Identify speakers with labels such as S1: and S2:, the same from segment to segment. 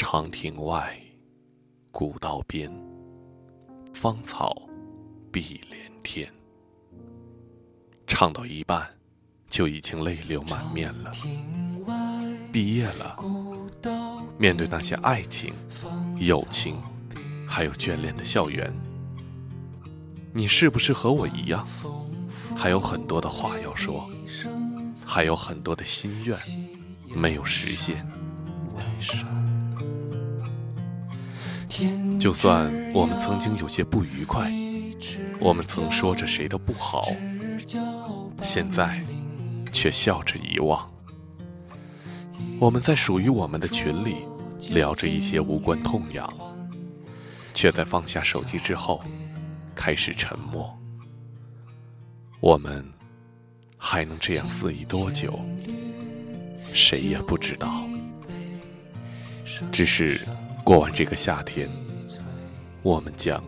S1: 长亭外，古道边，芳草碧连天。唱到一半，就已经泪流满面了。毕业了，面对那些爱情、友情，还有眷恋的校园，你是不是和我一样，还有很多的话要说，还有很多的心愿没有实现？就算我们曾经有些不愉快，我们曾说着谁的不好，现在却笑着遗忘。我们在属于我们的群里聊着一些无关痛痒，却在放下手机之后开始沉默。我们还能这样肆意多久？谁也不知道。只是过完这个夏天。我们将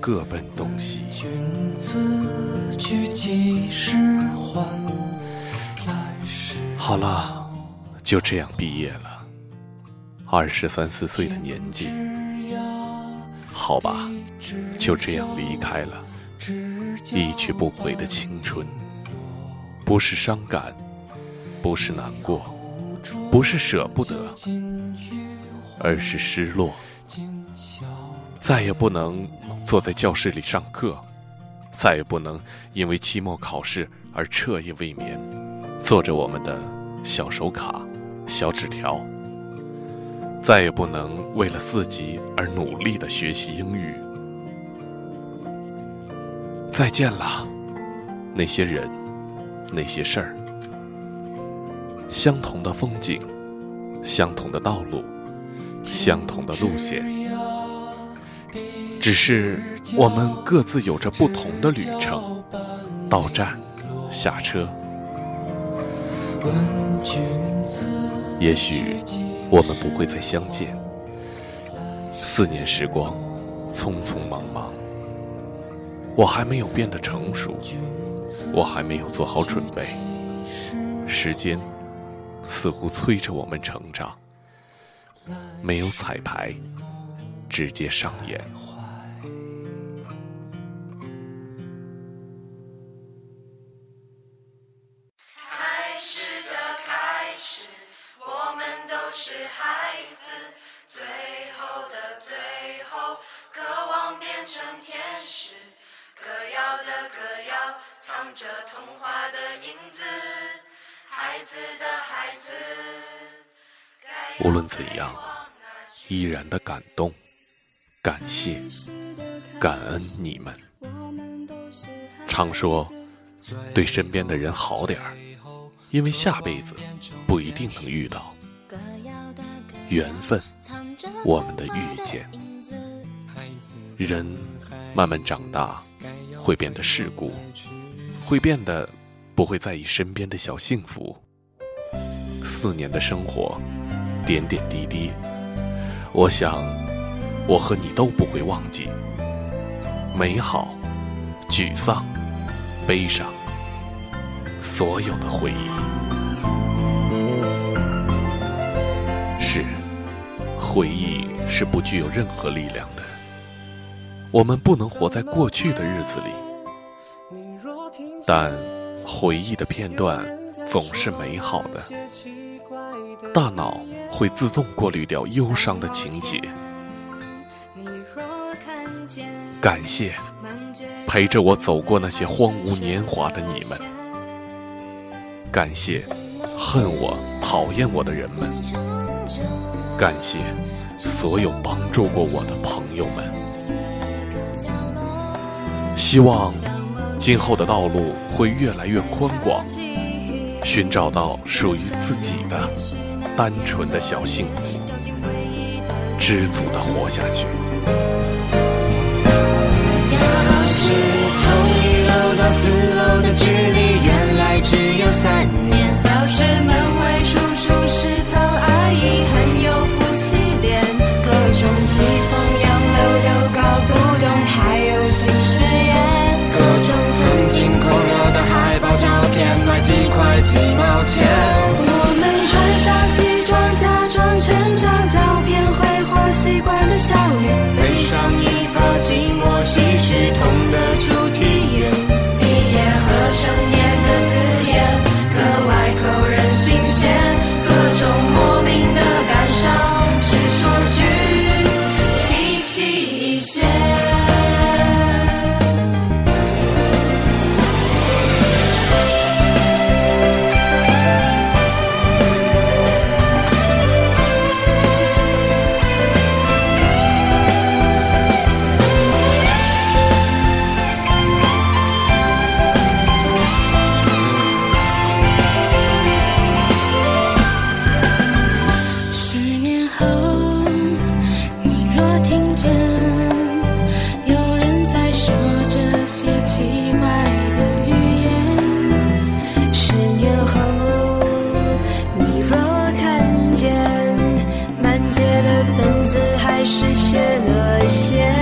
S1: 各奔东西。好了，就这样毕业了。二十三四岁的年纪，好吧，就这样离开了。一去不回的青春，不是伤感，不是难过，不是舍不得，而是失落。再也不能坐在教室里上课，再也不能因为期末考试而彻夜未眠，做着我们的小手卡、小纸条。再也不能为了四级而努力的学习英语。再见了，那些人，那些事儿。相同的风景，相同的道路，相同的路线。只是我们各自有着不同的旅程，到站，下车。也许我们不会再相见。四年时光，匆匆忙忙。我还没有变得成熟，我还没有做好准备。时间似乎催着我们成长。没有彩排，直接上演。
S2: 开始的开始，我们都是孩子，最后的最后，渴望变成天使。歌谣的歌谣，藏着童话的影子。孩子的孩子，
S1: 无论怎样，依然的感动，感谢，感恩你们。常说，对身边的人好点儿，因为下辈子不一定能遇到。缘分，我们的遇见。人慢慢长大，会变得世故，会变得不会在意身边的小幸福。四年的生活，点点滴滴，我想，我和你都不会忘记。美好，沮丧，悲伤，所有的回忆。是回忆是不具有任何力量的，我们不能活在过去的日子里，但回忆的片段总是美好的，大脑会自动过滤掉忧伤的情节。感谢陪着我走过那些荒芜年华的你们，感谢恨我、讨厌我的人们。感谢所有帮助过我的朋友们，希望今后的道路会越来越宽广，寻找到属于自己的单纯的小幸福，知足的活下去。
S2: 文字还是学了些。